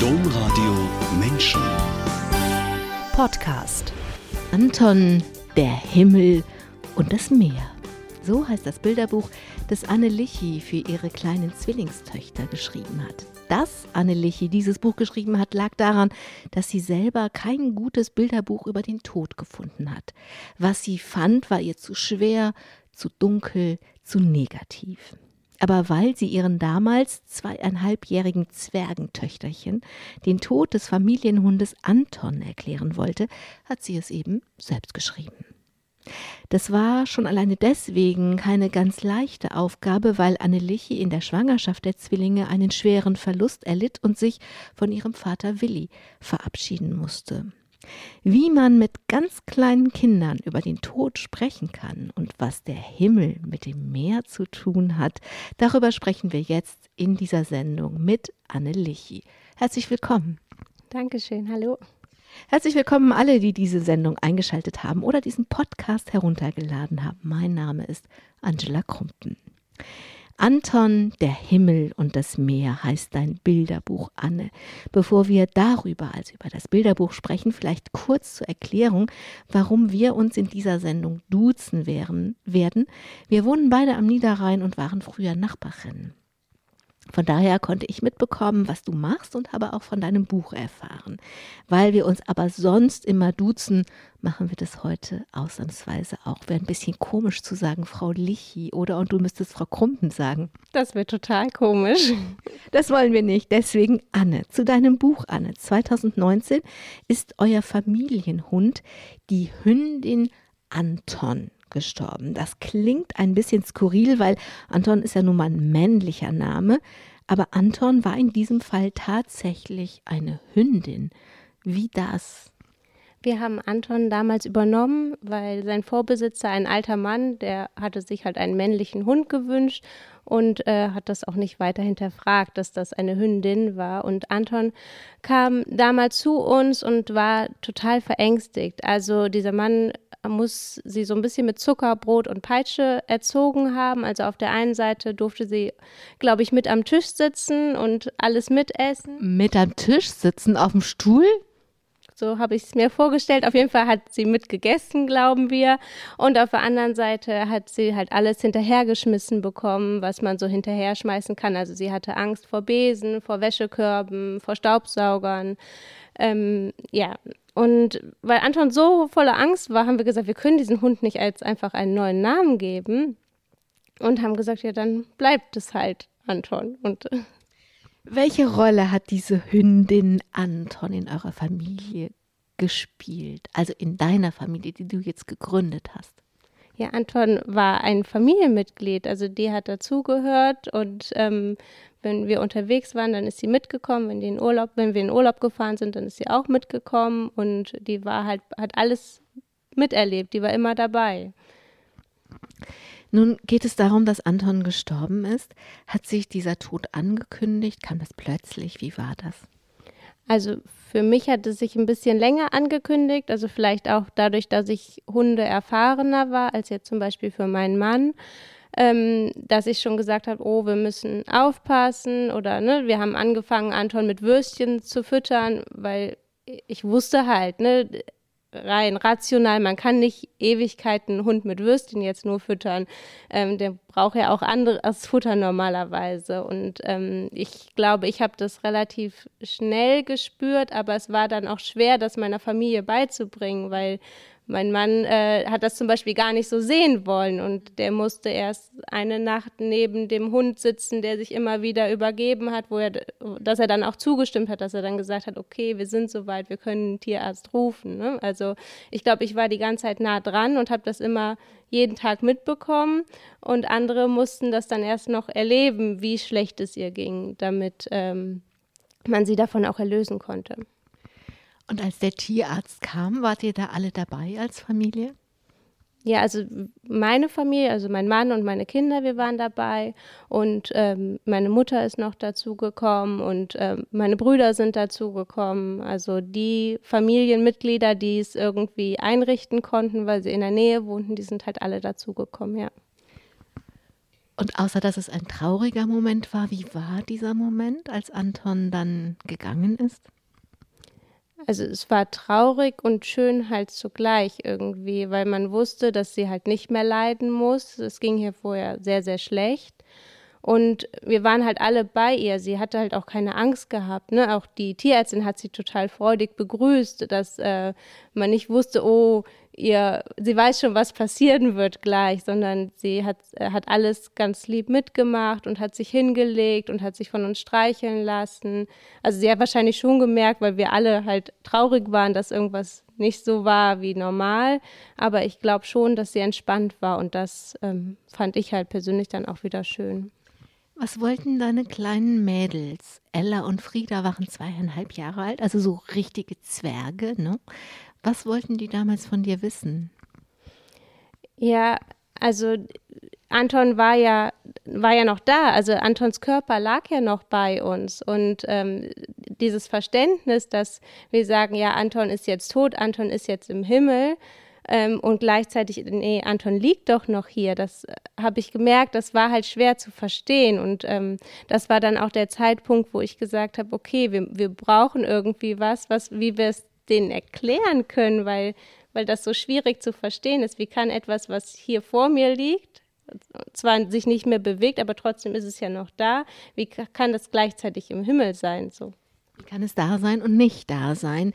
Domradio Menschen. Podcast. Anton, der Himmel und das Meer. So heißt das Bilderbuch, das Anne Lichy für ihre kleinen Zwillingstöchter geschrieben hat. Dass Anne Lichy dieses Buch geschrieben hat, lag daran, dass sie selber kein gutes Bilderbuch über den Tod gefunden hat. Was sie fand, war ihr zu schwer, zu dunkel, zu negativ. Aber weil sie ihren damals zweieinhalbjährigen Zwergentöchterchen den Tod des Familienhundes Anton erklären wollte, hat sie es eben selbst geschrieben. Das war schon alleine deswegen keine ganz leichte Aufgabe, weil Anneliche in der Schwangerschaft der Zwillinge einen schweren Verlust erlitt und sich von ihrem Vater Willi verabschieden musste. Wie man mit ganz kleinen Kindern über den Tod sprechen kann und was der Himmel mit dem Meer zu tun hat, darüber sprechen wir jetzt in dieser Sendung mit Anne Lichy. Herzlich willkommen. Dankeschön, hallo. Herzlich willkommen alle, die diese Sendung eingeschaltet haben oder diesen Podcast heruntergeladen haben. Mein Name ist Angela Krumpen. Anton, der Himmel und das Meer heißt dein Bilderbuch, Anne. Bevor wir darüber, also über das Bilderbuch sprechen, vielleicht kurz zur Erklärung, warum wir uns in dieser Sendung duzen werden. Wir wohnen beide am Niederrhein und waren früher Nachbarinnen. Von daher konnte ich mitbekommen, was du machst und habe auch von deinem Buch erfahren. Weil wir uns aber sonst immer duzen, machen wir das heute ausnahmsweise auch. Wäre ein bisschen komisch zu sagen, Frau Lichi, oder? Und du müsstest Frau Krumpen sagen. Das wird total komisch. Das wollen wir nicht. Deswegen, Anne, zu deinem Buch, Anne. 2019 ist euer Familienhund die Hündin Anton gestorben. Das klingt ein bisschen skurril, weil Anton ist ja nun mal ein männlicher Name, aber Anton war in diesem Fall tatsächlich eine Hündin. Wie das? Wir haben Anton damals übernommen, weil sein Vorbesitzer, ein alter Mann, der hatte sich halt einen männlichen Hund gewünscht und äh, hat das auch nicht weiter hinterfragt, dass das eine Hündin war. Und Anton kam damals zu uns und war total verängstigt. Also dieser Mann muss sie so ein bisschen mit Zucker, Brot und Peitsche erzogen haben. Also auf der einen Seite durfte sie, glaube ich, mit am Tisch sitzen und alles mitessen. Mit am Tisch sitzen, auf dem Stuhl? So habe ich es mir vorgestellt. Auf jeden Fall hat sie mitgegessen, glauben wir. Und auf der anderen Seite hat sie halt alles hinterhergeschmissen bekommen, was man so hinterher schmeißen kann. Also sie hatte Angst vor Besen, vor Wäschekörben, vor Staubsaugern. Ähm, ja, und weil Anton so voller Angst war, haben wir gesagt, wir können diesen Hund nicht als einfach einen neuen Namen geben. Und haben gesagt, ja, dann bleibt es halt Anton. Und welche Rolle hat diese Hündin Anton in eurer Familie gespielt? Also in deiner Familie, die du jetzt gegründet hast? Ja, Anton war ein Familienmitglied, also die hat dazugehört und ähm, wenn wir unterwegs waren, dann ist sie mitgekommen. Wenn, die in Urlaub, wenn wir in Urlaub gefahren sind, dann ist sie auch mitgekommen und die war halt, hat alles miterlebt, die war immer dabei. Nun geht es darum, dass Anton gestorben ist. Hat sich dieser Tod angekündigt? Kam das plötzlich? Wie war das? Also für mich hat es sich ein bisschen länger angekündigt, also vielleicht auch dadurch, dass ich Hunde erfahrener war als jetzt zum Beispiel für meinen Mann ähm, dass ich schon gesagt habe, oh, wir müssen aufpassen oder ne, wir haben angefangen, Anton mit Würstchen zu füttern, weil ich wusste halt, ne, rein rational, man kann nicht Ewigkeiten Hund mit Würstchen jetzt nur füttern. Ähm, der braucht ja auch anderes Futter normalerweise. Und ähm, ich glaube, ich habe das relativ schnell gespürt, aber es war dann auch schwer, das meiner Familie beizubringen, weil mein Mann äh, hat das zum Beispiel gar nicht so sehen wollen und der musste erst eine Nacht neben dem Hund sitzen, der sich immer wieder übergeben hat, wo er, dass er dann auch zugestimmt hat, dass er dann gesagt hat, okay, wir sind soweit, wir können einen Tierarzt rufen. Ne? Also ich glaube, ich war die ganze Zeit nah dran und habe das immer jeden Tag mitbekommen und andere mussten das dann erst noch erleben, wie schlecht es ihr ging, damit ähm, man sie davon auch erlösen konnte. Und als der Tierarzt kam, wart ihr da alle dabei als Familie? Ja, also meine Familie, also mein Mann und meine Kinder, wir waren dabei und ähm, meine Mutter ist noch dazugekommen und ähm, meine Brüder sind dazugekommen. Also die Familienmitglieder, die es irgendwie einrichten konnten, weil sie in der Nähe wohnten, die sind halt alle dazugekommen, ja. Und außer dass es ein trauriger Moment war, wie war dieser Moment, als Anton dann gegangen ist? Also es war traurig und schön halt zugleich irgendwie, weil man wusste, dass sie halt nicht mehr leiden muss. Es ging hier vorher sehr, sehr schlecht. Und wir waren halt alle bei ihr. Sie hatte halt auch keine Angst gehabt. Ne? Auch die Tierärztin hat sie total freudig begrüßt, dass äh, man nicht wusste, oh, ihr, sie weiß schon, was passieren wird gleich, sondern sie hat, äh, hat alles ganz lieb mitgemacht und hat sich hingelegt und hat sich von uns streicheln lassen. Also sie hat wahrscheinlich schon gemerkt, weil wir alle halt traurig waren, dass irgendwas nicht so war wie normal. Aber ich glaube schon, dass sie entspannt war und das ähm, fand ich halt persönlich dann auch wieder schön. Was wollten deine kleinen Mädels? Ella und Frieda waren zweieinhalb Jahre alt, also so richtige Zwerge, ne? Was wollten die damals von dir wissen? Ja, also Anton war ja, war ja noch da, also Antons Körper lag ja noch bei uns. Und ähm, dieses Verständnis, dass wir sagen, ja, Anton ist jetzt tot, Anton ist jetzt im Himmel, ähm, und gleichzeitig, nee, Anton liegt doch noch hier. Das äh, habe ich gemerkt, das war halt schwer zu verstehen. Und ähm, das war dann auch der Zeitpunkt, wo ich gesagt habe, okay, wir, wir brauchen irgendwie was, was, wie wir es denen erklären können, weil, weil das so schwierig zu verstehen ist. Wie kann etwas, was hier vor mir liegt, zwar sich nicht mehr bewegt, aber trotzdem ist es ja noch da. Wie kann das gleichzeitig im Himmel sein? So. Wie kann es da sein und nicht da sein?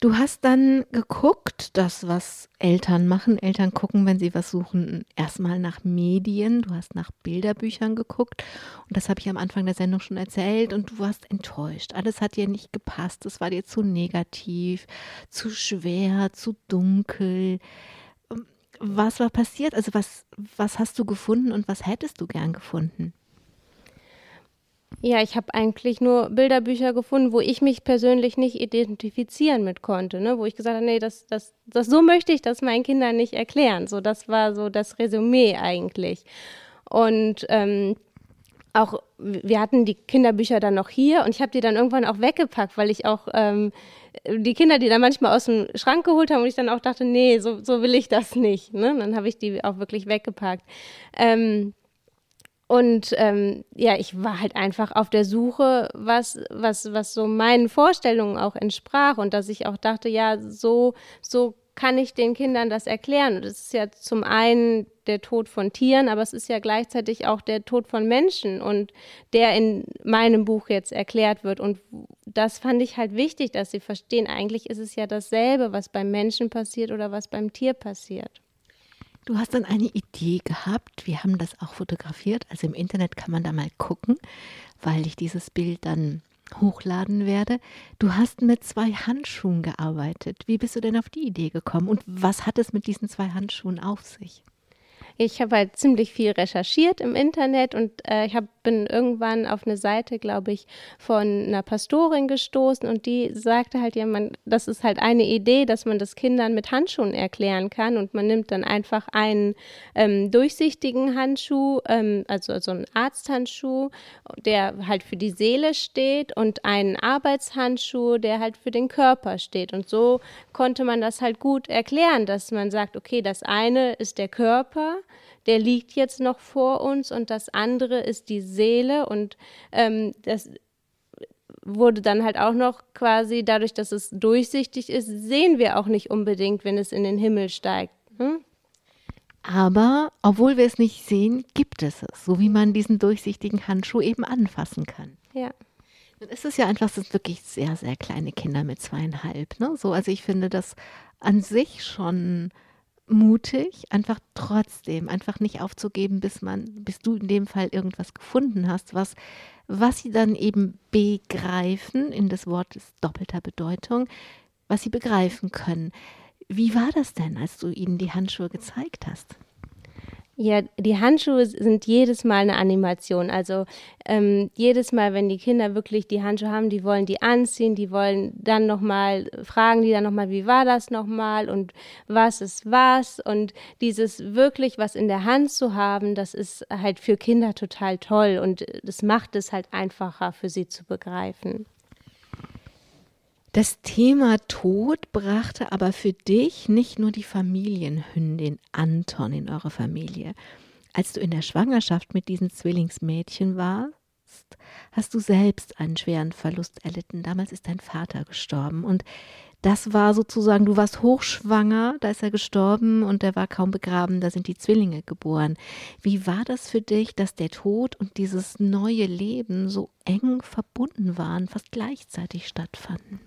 Du hast dann geguckt, das, was Eltern machen. Eltern gucken, wenn sie was suchen, erstmal nach Medien. Du hast nach Bilderbüchern geguckt. Und das habe ich am Anfang der Sendung schon erzählt. Und du warst enttäuscht. Alles hat dir nicht gepasst. Es war dir zu negativ, zu schwer, zu dunkel. Was war passiert? Also was, was hast du gefunden und was hättest du gern gefunden? Ja, ich habe eigentlich nur Bilderbücher gefunden, wo ich mich persönlich nicht identifizieren mit konnte, ne? wo ich gesagt habe, nee, das, das, das so möchte ich das meinen Kindern nicht erklären. So, das war so das Resümee eigentlich. Und ähm, auch wir hatten die Kinderbücher dann noch hier und ich habe die dann irgendwann auch weggepackt, weil ich auch ähm, die Kinder, die dann manchmal aus dem Schrank geholt haben und ich dann auch dachte, nee, so, so will ich das nicht. Ne? Dann habe ich die auch wirklich weggepackt. Ähm, und ähm, ja, ich war halt einfach auf der Suche, was, was, was so meinen Vorstellungen auch entsprach und dass ich auch dachte, ja, so, so kann ich den Kindern das erklären. Und es ist ja zum einen der Tod von Tieren, aber es ist ja gleichzeitig auch der Tod von Menschen und der in meinem Buch jetzt erklärt wird. Und das fand ich halt wichtig, dass sie verstehen, eigentlich ist es ja dasselbe, was beim Menschen passiert oder was beim Tier passiert. Du hast dann eine Idee gehabt. Wir haben das auch fotografiert. Also im Internet kann man da mal gucken, weil ich dieses Bild dann hochladen werde. Du hast mit zwei Handschuhen gearbeitet. Wie bist du denn auf die Idee gekommen und was hat es mit diesen zwei Handschuhen auf sich? Ich habe halt ziemlich viel recherchiert im Internet und äh, ich hab, bin irgendwann auf eine Seite, glaube ich, von einer Pastorin gestoßen und die sagte halt, ja, man, das ist halt eine Idee, dass man das Kindern mit Handschuhen erklären kann und man nimmt dann einfach einen ähm, durchsichtigen Handschuh, ähm, also so einen Arzthandschuh, der halt für die Seele steht und einen Arbeitshandschuh, der halt für den Körper steht. Und so konnte man das halt gut erklären, dass man sagt, okay, das eine ist der Körper, der liegt jetzt noch vor uns und das andere ist die Seele und ähm, das wurde dann halt auch noch quasi dadurch, dass es durchsichtig ist, sehen wir auch nicht unbedingt, wenn es in den Himmel steigt. Hm? Aber obwohl wir es nicht sehen, gibt es es, so wie man diesen durchsichtigen Handschuh eben anfassen kann. Ja. Dann ist es ja einfach, es sind wirklich sehr, sehr kleine Kinder mit zweieinhalb. Ne? So, also ich finde das an sich schon mutig, einfach trotzdem, einfach nicht aufzugeben, bis man, bis du in dem Fall irgendwas gefunden hast, was, was sie dann eben begreifen, in das Wort ist doppelter Bedeutung, was sie begreifen können. Wie war das denn, als du ihnen die Handschuhe gezeigt hast? Ja, die Handschuhe sind jedes Mal eine Animation. Also ähm, jedes Mal, wenn die Kinder wirklich die Handschuhe haben, die wollen die anziehen, die wollen dann nochmal, fragen die dann nochmal, wie war das nochmal und was ist was. Und dieses wirklich was in der Hand zu haben, das ist halt für Kinder total toll und das macht es halt einfacher für sie zu begreifen. Das Thema Tod brachte aber für dich nicht nur die Familienhündin Anton in eure Familie. als du in der Schwangerschaft mit diesen Zwillingsmädchen warst, hast du selbst einen schweren Verlust erlitten. Damals ist dein Vater gestorben und das war sozusagen, du warst hochschwanger, da ist er gestorben und er war kaum begraben, da sind die Zwillinge geboren. Wie war das für dich, dass der Tod und dieses neue Leben so eng verbunden waren, fast gleichzeitig stattfanden?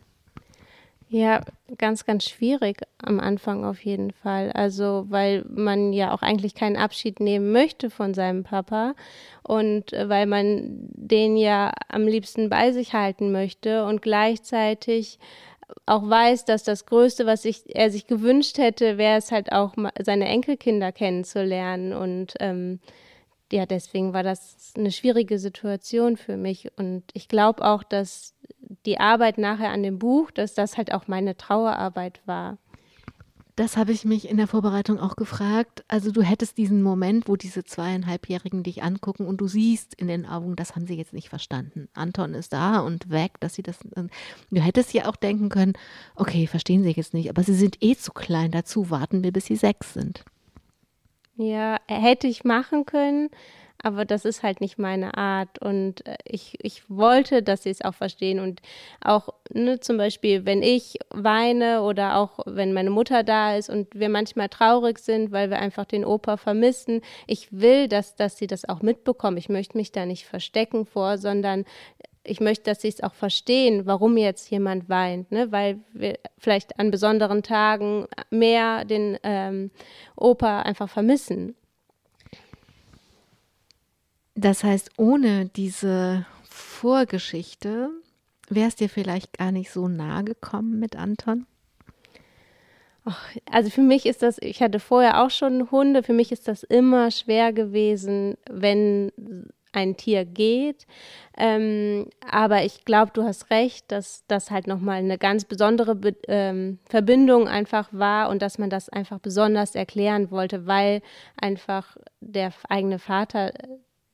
Ja, ganz, ganz schwierig am Anfang auf jeden Fall. Also, weil man ja auch eigentlich keinen Abschied nehmen möchte von seinem Papa und äh, weil man den ja am liebsten bei sich halten möchte und gleichzeitig auch weiß, dass das Größte, was ich, er sich gewünscht hätte, wäre es halt auch seine Enkelkinder kennenzulernen. Und ähm, ja, deswegen war das eine schwierige Situation für mich. Und ich glaube auch, dass die Arbeit nachher an dem Buch, dass das halt auch meine Trauerarbeit war. Das habe ich mich in der Vorbereitung auch gefragt. Also du hättest diesen Moment, wo diese zweieinhalbjährigen dich angucken und du siehst in den Augen, das haben sie jetzt nicht verstanden. Anton ist da und weg, dass sie das. Du hättest ja auch denken können, okay, verstehen sie jetzt nicht, aber sie sind eh zu klein dazu, warten wir, bis sie sechs sind. Ja, hätte ich machen können aber das ist halt nicht meine Art und äh, ich, ich wollte, dass sie es auch verstehen und auch ne, zum Beispiel, wenn ich weine oder auch wenn meine Mutter da ist und wir manchmal traurig sind, weil wir einfach den Opa vermissen, ich will, dass, dass sie das auch mitbekommen. Ich möchte mich da nicht verstecken vor, sondern ich möchte, dass sie es auch verstehen, warum jetzt jemand weint, ne? weil wir vielleicht an besonderen Tagen mehr den ähm, Opa einfach vermissen. Das heißt, ohne diese Vorgeschichte wäre es dir vielleicht gar nicht so nahe gekommen mit Anton? also für mich ist das, ich hatte vorher auch schon Hunde, für mich ist das immer schwer gewesen, wenn ein Tier geht. Ähm, aber ich glaube, du hast recht, dass das halt nochmal eine ganz besondere Be ähm, Verbindung einfach war und dass man das einfach besonders erklären wollte, weil einfach der eigene Vater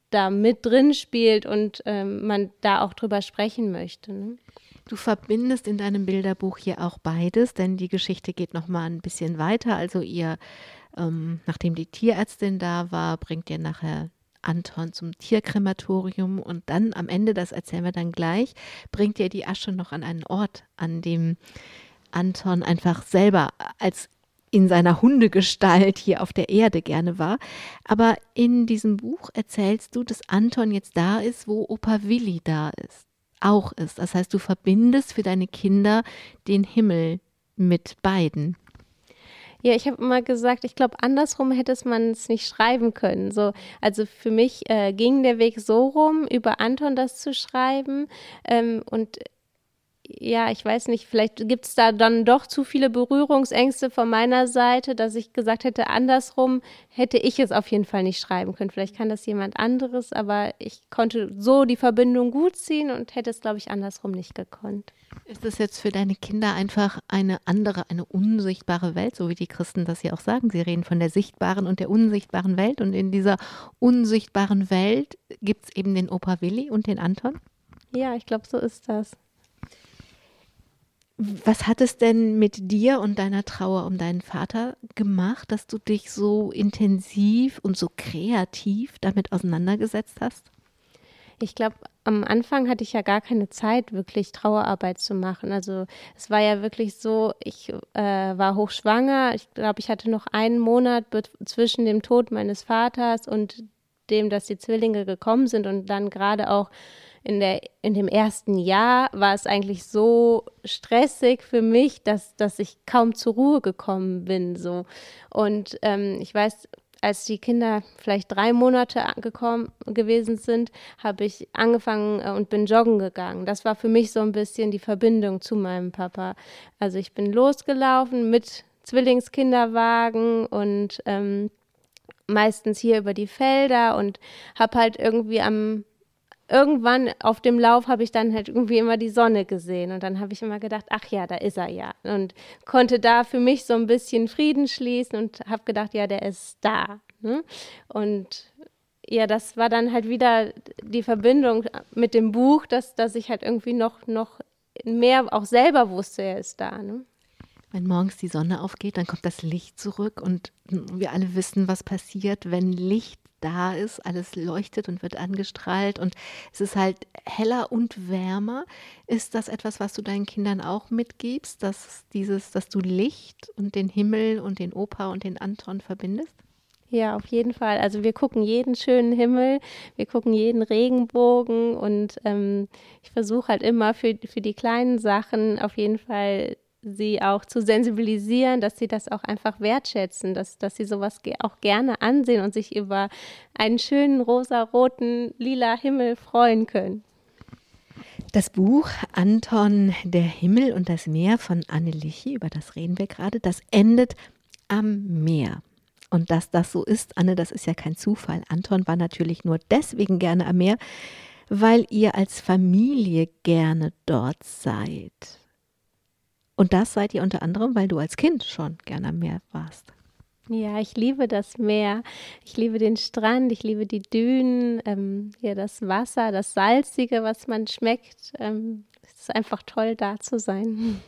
da mit drin spielt und ähm, man da auch drüber sprechen möchte. Ne? Du verbindest in deinem Bilderbuch hier auch beides, denn die Geschichte geht noch mal ein bisschen weiter. Also ihr, ähm, nachdem die Tierärztin da war, bringt ihr nachher Anton zum Tierkrematorium und dann am Ende, das erzählen wir dann gleich, bringt ihr die Asche noch an einen Ort, an dem Anton einfach selber als in seiner Hundegestalt hier auf der Erde gerne war. Aber in diesem Buch erzählst du, dass Anton jetzt da ist, wo Opa Willi da ist, auch ist. Das heißt, du verbindest für deine Kinder den Himmel mit beiden. Ja, ich habe immer gesagt, ich glaube, andersrum hätte man es nicht schreiben können. So, also für mich äh, ging der Weg so rum, über Anton das zu schreiben. Ähm, und ja, ich weiß nicht, vielleicht gibt es da dann doch zu viele Berührungsängste von meiner Seite, dass ich gesagt hätte, andersrum hätte ich es auf jeden Fall nicht schreiben können. Vielleicht kann das jemand anderes, aber ich konnte so die Verbindung gut ziehen und hätte es, glaube ich, andersrum nicht gekonnt. Ist das jetzt für deine Kinder einfach eine andere, eine unsichtbare Welt, so wie die Christen das ja auch sagen? Sie reden von der sichtbaren und der unsichtbaren Welt und in dieser unsichtbaren Welt gibt es eben den Opa Willi und den Anton? Ja, ich glaube, so ist das. Was hat es denn mit dir und deiner Trauer um deinen Vater gemacht, dass du dich so intensiv und so kreativ damit auseinandergesetzt hast? Ich glaube, am Anfang hatte ich ja gar keine Zeit, wirklich Trauerarbeit zu machen. Also es war ja wirklich so, ich äh, war hochschwanger. Ich glaube, ich hatte noch einen Monat zwischen dem Tod meines Vaters und dem, dass die Zwillinge gekommen sind und dann gerade auch in, der, in dem ersten Jahr war es eigentlich so stressig für mich, dass, dass ich kaum zur Ruhe gekommen bin. So. Und ähm, ich weiß, als die Kinder vielleicht drei Monate gekommen gewesen sind, habe ich angefangen äh, und bin joggen gegangen. Das war für mich so ein bisschen die Verbindung zu meinem Papa. Also ich bin losgelaufen mit Zwillingskinderwagen und ähm, meistens hier über die Felder und habe halt irgendwie am irgendwann auf dem Lauf habe ich dann halt irgendwie immer die Sonne gesehen und dann habe ich immer gedacht, ach ja, da ist er ja und konnte da für mich so ein bisschen Frieden schließen und habe gedacht, ja, der ist da. Ne? Und ja, das war dann halt wieder die Verbindung mit dem Buch, dass, dass ich halt irgendwie noch, noch mehr auch selber wusste, er ist da. Ne? Wenn morgens die Sonne aufgeht, dann kommt das Licht zurück und wir alle wissen, was passiert, wenn Licht da ist, alles leuchtet und wird angestrahlt und es ist halt heller und wärmer. Ist das etwas, was du deinen Kindern auch mitgibst, dass dieses, dass du Licht und den Himmel und den Opa und den Anton verbindest? Ja, auf jeden Fall. Also wir gucken jeden schönen Himmel, wir gucken jeden Regenbogen und ähm, ich versuche halt immer für, für die kleinen Sachen auf jeden Fall sie auch zu sensibilisieren, dass sie das auch einfach wertschätzen, dass, dass sie sowas auch gerne ansehen und sich über einen schönen rosa-roten, lila Himmel freuen können. Das Buch Anton, der Himmel und das Meer von Anne Lichy, über das reden wir gerade, das endet am Meer. Und dass das so ist, Anne, das ist ja kein Zufall. Anton war natürlich nur deswegen gerne am Meer, weil ihr als Familie gerne dort seid. Und das seid ihr unter anderem, weil du als Kind schon gerne am Meer warst. Ja, ich liebe das Meer. Ich liebe den Strand, ich liebe die Dünen, ähm, ja, das Wasser, das Salzige, was man schmeckt. Ähm, es ist einfach toll, da zu sein.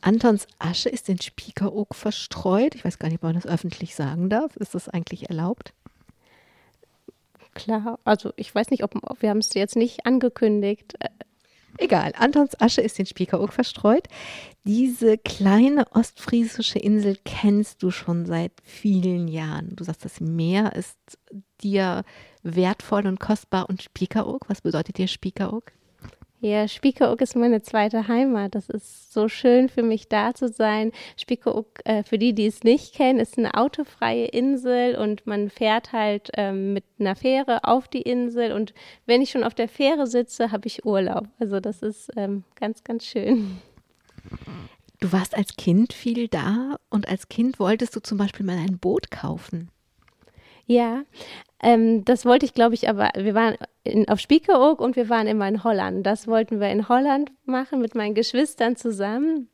Antons Asche ist in Spiekeroog verstreut. Ich weiß gar nicht, ob man das öffentlich sagen darf. Ist das eigentlich erlaubt? Klar, also ich weiß nicht, ob wir haben es jetzt nicht angekündigt. Egal, Antons Asche ist in Spiekeroog verstreut. Diese kleine ostfriesische Insel kennst du schon seit vielen Jahren. Du sagst, das Meer ist dir wertvoll und kostbar und Spiekeroog, was bedeutet dir Spiekeroog? Ja, Spiekeroog ist meine zweite Heimat. Das ist so schön für mich da zu sein. Spiekeroog, äh, für die, die es nicht kennen, ist eine autofreie Insel und man fährt halt ähm, mit einer Fähre auf die Insel und wenn ich schon auf der Fähre sitze, habe ich Urlaub. Also das ist ähm, ganz, ganz schön. Du warst als Kind viel da und als Kind wolltest du zum Beispiel mal ein Boot kaufen. Ja, ähm, das wollte ich, glaube ich, aber wir waren in, auf Spiekeroog und wir waren immer in Holland. Das wollten wir in Holland machen mit meinen Geschwistern zusammen.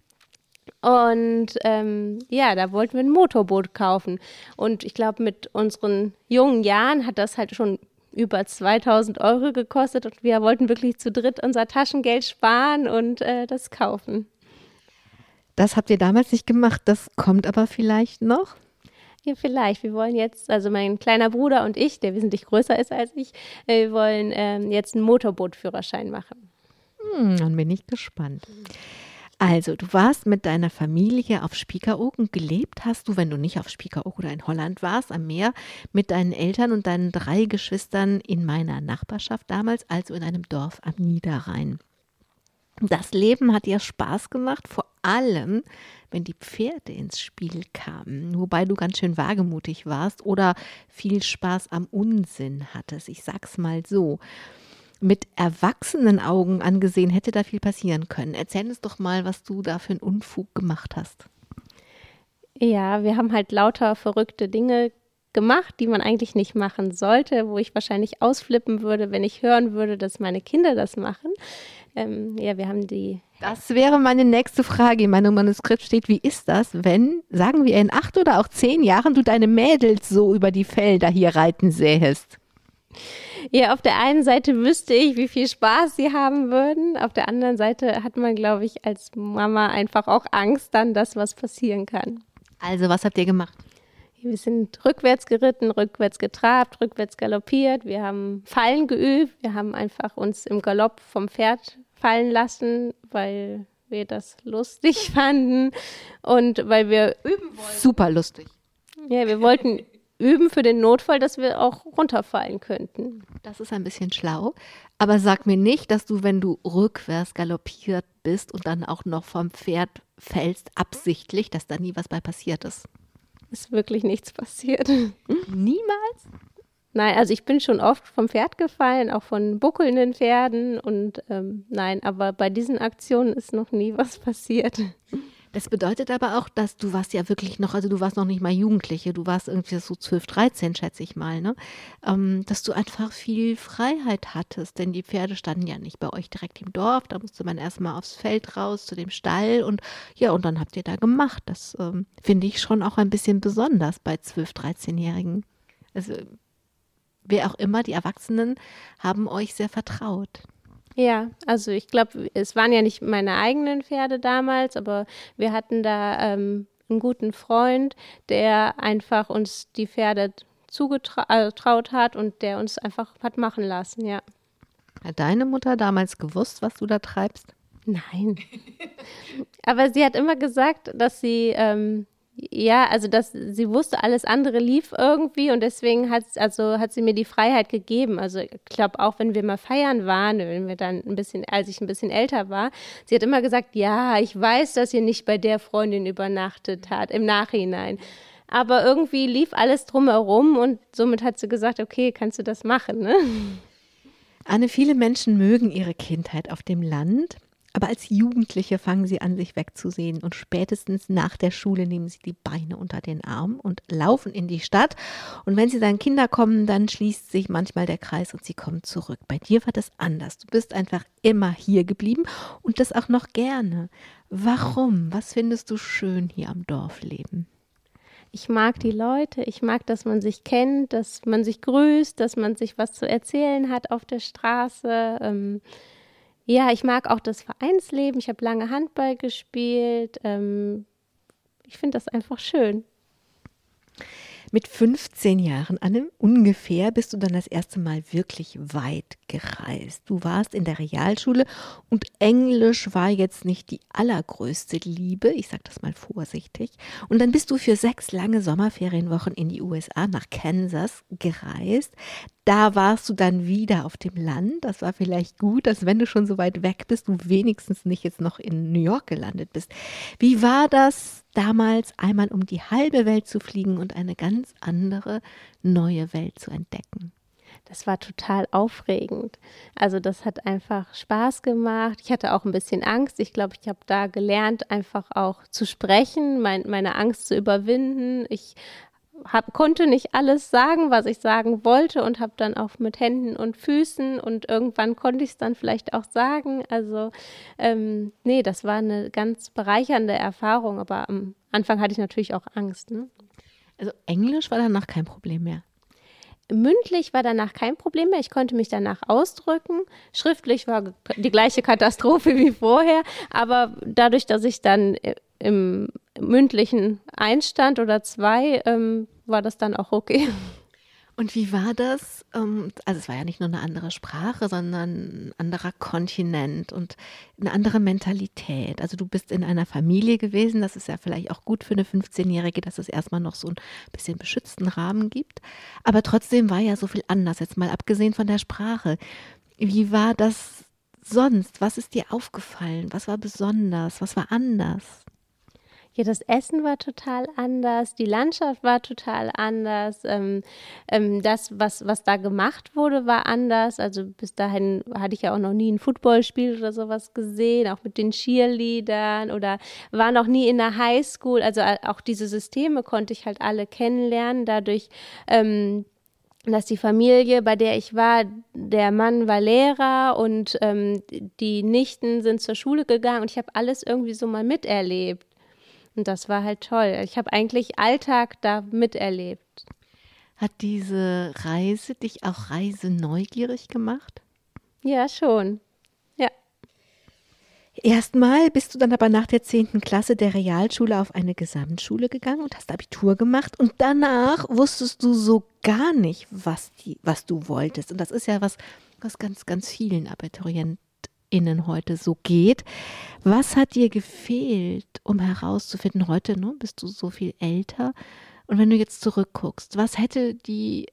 Und ähm, ja, da wollten wir ein Motorboot kaufen. Und ich glaube, mit unseren jungen Jahren hat das halt schon über 2000 Euro gekostet und wir wollten wirklich zu dritt unser Taschengeld sparen und äh, das kaufen. Das habt ihr damals nicht gemacht, das kommt aber vielleicht noch? Ja, vielleicht. Wir wollen jetzt, also mein kleiner Bruder und ich, der wesentlich größer ist als ich, äh, wir wollen ähm, jetzt einen Motorbootführerschein machen. Hm, dann bin ich gespannt. Also, du warst mit deiner Familie auf Spiekeroog gelebt hast du, wenn du nicht auf Spiekeroog oder in Holland warst, am Meer, mit deinen Eltern und deinen drei Geschwistern in meiner Nachbarschaft damals, also in einem Dorf am Niederrhein. Das Leben hat dir Spaß gemacht, vor allem, wenn die Pferde ins Spiel kamen, wobei du ganz schön wagemutig warst oder viel Spaß am Unsinn hattest. Ich sag's mal so. Mit erwachsenen Augen angesehen hätte da viel passieren können. Erzähl uns doch mal, was du da für einen Unfug gemacht hast. Ja, wir haben halt lauter verrückte Dinge gemacht, die man eigentlich nicht machen sollte, wo ich wahrscheinlich ausflippen würde, wenn ich hören würde, dass meine Kinder das machen. Ähm, ja, wir haben die. Das wäre meine nächste Frage. In meinem Manuskript steht, wie ist das, wenn, sagen wir, in acht oder auch zehn Jahren du deine Mädels so über die Felder hier reiten sähest? Ja, auf der einen Seite wüsste ich, wie viel Spaß sie haben würden. Auf der anderen Seite hat man, glaube ich, als Mama einfach auch Angst dann, dass was passieren kann. Also, was habt ihr gemacht? Wir sind rückwärts geritten, rückwärts getrabt, rückwärts galoppiert. Wir haben Fallen geübt. Wir haben einfach uns im Galopp vom Pferd fallen lassen, weil wir das lustig fanden und weil wir üben wollten. Super lustig. Ja, wir wollten üben für den Notfall, dass wir auch runterfallen könnten. Das ist ein bisschen schlau. Aber sag mir nicht, dass du, wenn du rückwärts galoppiert bist und dann auch noch vom Pferd fällst, absichtlich, dass da nie was bei passiert ist. Ist wirklich nichts passiert. Niemals? Nein, also ich bin schon oft vom Pferd gefallen, auch von buckelnden Pferden und ähm, nein, aber bei diesen Aktionen ist noch nie was passiert. Das bedeutet aber auch, dass du warst ja wirklich noch, also du warst noch nicht mal Jugendliche, du warst irgendwie so 12, 13, schätze ich mal, ne? Ähm, dass du einfach viel Freiheit hattest, denn die Pferde standen ja nicht bei euch direkt im Dorf, da musste man erstmal aufs Feld raus zu dem Stall und ja, und dann habt ihr da gemacht. Das ähm, finde ich schon auch ein bisschen besonders bei 12, 13-Jährigen. Also wer auch immer, die Erwachsenen haben euch sehr vertraut. Ja, also ich glaube, es waren ja nicht meine eigenen Pferde damals, aber wir hatten da ähm, einen guten Freund, der einfach uns die Pferde zugetraut hat und der uns einfach hat machen lassen, ja. Hat deine Mutter damals gewusst, was du da treibst? Nein. Aber sie hat immer gesagt, dass sie, ähm, ja, also dass sie wusste, alles andere lief irgendwie und deswegen hat, also hat sie mir die Freiheit gegeben. Also ich glaube auch, wenn wir mal feiern waren, wenn wir dann ein bisschen, als ich ein bisschen älter war, sie hat immer gesagt, ja, ich weiß, dass ihr nicht bei der Freundin übernachtet hat, im Nachhinein. Aber irgendwie lief alles drumherum und somit hat sie gesagt, okay, kannst du das machen, ne? Anne, viele Menschen mögen ihre Kindheit auf dem Land. Aber als Jugendliche fangen sie an, sich wegzusehen und spätestens nach der Schule nehmen sie die Beine unter den Arm und laufen in die Stadt. Und wenn sie dann Kinder kommen, dann schließt sich manchmal der Kreis und sie kommen zurück. Bei dir war das anders. Du bist einfach immer hier geblieben und das auch noch gerne. Warum? Was findest du schön hier am Dorfleben? Ich mag die Leute, ich mag, dass man sich kennt, dass man sich grüßt, dass man sich was zu erzählen hat auf der Straße. Ähm, ja, ich mag auch das Vereinsleben. Ich habe lange Handball gespielt. Ähm, ich finde das einfach schön. Mit 15 Jahren, Anne, ungefähr, bist du dann das erste Mal wirklich weit gereist. Du warst in der Realschule und Englisch war jetzt nicht die allergrößte Liebe, ich sage das mal vorsichtig. Und dann bist du für sechs lange Sommerferienwochen in die USA nach Kansas gereist. Da warst du dann wieder auf dem Land. Das war vielleicht gut, dass wenn du schon so weit weg bist, du wenigstens nicht jetzt noch in New York gelandet bist. Wie war das damals, einmal um die halbe Welt zu fliegen und eine ganz andere neue Welt zu entdecken? das war total aufregend. Also das hat einfach Spaß gemacht. Ich hatte auch ein bisschen Angst. Ich glaube, ich habe da gelernt, einfach auch zu sprechen, mein, meine Angst zu überwinden. Ich hab, konnte nicht alles sagen, was ich sagen wollte und habe dann auch mit Händen und Füßen und irgendwann konnte ich es dann vielleicht auch sagen. Also ähm, nee, das war eine ganz bereichernde Erfahrung, aber am Anfang hatte ich natürlich auch Angst. Ne? Also Englisch war danach kein Problem mehr. Mündlich war danach kein Problem mehr. Ich konnte mich danach ausdrücken. Schriftlich war die gleiche Katastrophe wie vorher. Aber dadurch, dass ich dann im mündlichen einstand oder zwei, ähm, war das dann auch okay. Und wie war das? Ähm, also es war ja nicht nur eine andere Sprache, sondern ein anderer Kontinent und eine andere Mentalität. Also du bist in einer Familie gewesen, das ist ja vielleicht auch gut für eine 15-Jährige, dass es erstmal noch so ein bisschen beschützten Rahmen gibt. Aber trotzdem war ja so viel anders, jetzt mal abgesehen von der Sprache. Wie war das sonst? Was ist dir aufgefallen? Was war besonders? Was war anders? Ja, das Essen war total anders, die Landschaft war total anders, ähm, ähm, das, was, was da gemacht wurde, war anders. Also bis dahin hatte ich ja auch noch nie ein Footballspiel oder sowas gesehen, auch mit den Cheerleadern oder war noch nie in der Highschool. Also äh, auch diese Systeme konnte ich halt alle kennenlernen, dadurch ähm, dass die Familie, bei der ich war, der Mann war Lehrer und ähm, die Nichten sind zur Schule gegangen und ich habe alles irgendwie so mal miterlebt. Und das war halt toll. Ich habe eigentlich Alltag da miterlebt. Hat diese Reise dich auch reiseneugierig gemacht? Ja, schon. Ja. Erstmal bist du dann aber nach der 10. Klasse der Realschule auf eine Gesamtschule gegangen und hast Abitur gemacht und danach wusstest du so gar nicht, was, die, was du wolltest. Und das ist ja was, was ganz, ganz vielen Abiturienten Innen heute so geht. Was hat dir gefehlt, um herauszufinden, heute ne, bist du so viel älter und wenn du jetzt zurückguckst, was hätte die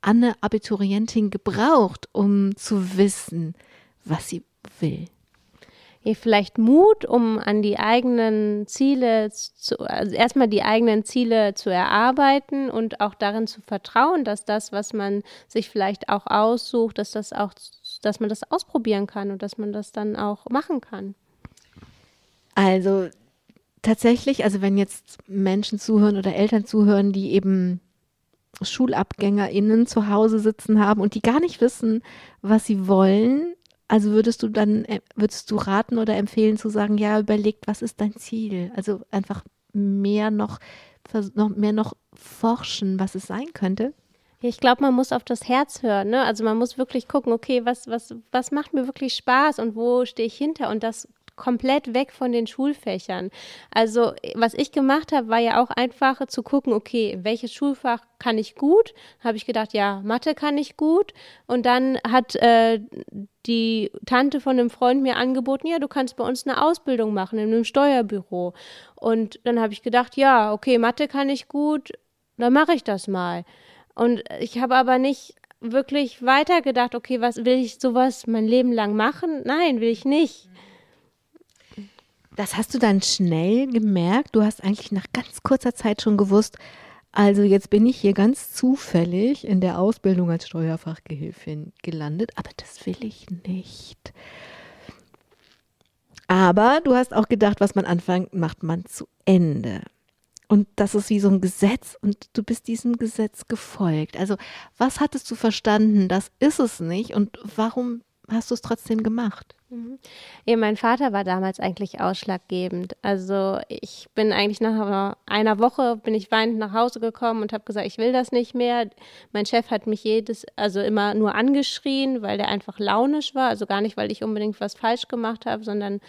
Anne Abiturientin gebraucht, um zu wissen, was sie will? vielleicht Mut, um an die eigenen Ziele zu, also erstmal die eigenen Ziele zu erarbeiten und auch darin zu vertrauen, dass das, was man sich vielleicht auch aussucht, dass das auch, dass man das ausprobieren kann und dass man das dann auch machen kann. Also tatsächlich, also wenn jetzt Menschen zuhören oder Eltern zuhören, die eben SchulabgängerInnen zu Hause sitzen haben und die gar nicht wissen, was sie wollen, also würdest du dann, äh, würdest du raten oder empfehlen zu sagen, ja, überlegt, was ist dein Ziel? Also einfach mehr noch, noch mehr noch forschen, was es sein könnte? Ich glaube, man muss auf das Herz hören. Ne? Also man muss wirklich gucken, okay, was, was, was macht mir wirklich Spaß und wo stehe ich hinter? Und das komplett weg von den Schulfächern. Also was ich gemacht habe, war ja auch einfach zu gucken, okay, welches Schulfach kann ich gut? Habe ich gedacht, ja, Mathe kann ich gut. Und dann hat äh, die Tante von einem Freund mir angeboten, ja, du kannst bei uns eine Ausbildung machen in einem Steuerbüro. Und dann habe ich gedacht, ja, okay, Mathe kann ich gut, dann mache ich das mal. Und ich habe aber nicht wirklich weitergedacht, okay, was will ich sowas mein Leben lang machen? Nein, will ich nicht. Das hast du dann schnell gemerkt. Du hast eigentlich nach ganz kurzer Zeit schon gewusst, also jetzt bin ich hier ganz zufällig in der Ausbildung als Steuerfachgehilfin gelandet, aber das will ich nicht. Aber du hast auch gedacht, was man anfängt, macht man zu Ende. Und das ist wie so ein Gesetz und du bist diesem Gesetz gefolgt. Also was hattest du verstanden? Das ist es nicht. Und warum hast du es trotzdem gemacht? Mhm. Ja, mein Vater war damals eigentlich ausschlaggebend. Also ich bin eigentlich nach einer Woche bin ich weinend nach Hause gekommen und habe gesagt, ich will das nicht mehr. Mein Chef hat mich jedes, also immer nur angeschrien, weil der einfach launisch war. Also gar nicht, weil ich unbedingt was falsch gemacht habe, sondern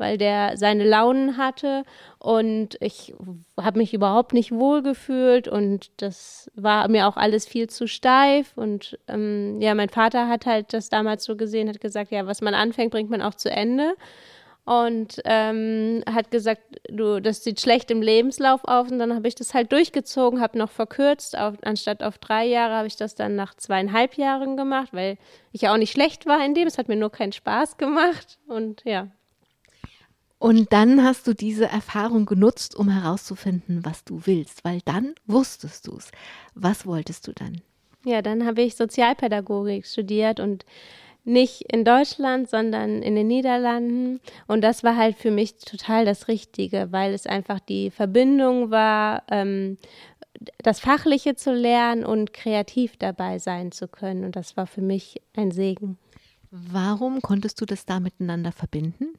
weil der seine Launen hatte und ich habe mich überhaupt nicht wohl gefühlt und das war mir auch alles viel zu steif und ähm, ja, mein Vater hat halt das damals so gesehen, hat gesagt, ja, was man anfängt, bringt man auch zu Ende. Und ähm, hat gesagt, du, das sieht schlecht im Lebenslauf auf. Und dann habe ich das halt durchgezogen, habe noch verkürzt, auf, anstatt auf drei Jahre habe ich das dann nach zweieinhalb Jahren gemacht, weil ich ja auch nicht schlecht war in dem, es hat mir nur keinen Spaß gemacht. Und ja, und dann hast du diese Erfahrung genutzt, um herauszufinden, was du willst, weil dann wusstest du es. Was wolltest du dann? Ja, dann habe ich Sozialpädagogik studiert und nicht in Deutschland, sondern in den Niederlanden. Und das war halt für mich total das Richtige, weil es einfach die Verbindung war, ähm, das Fachliche zu lernen und kreativ dabei sein zu können. Und das war für mich ein Segen. Warum konntest du das da miteinander verbinden?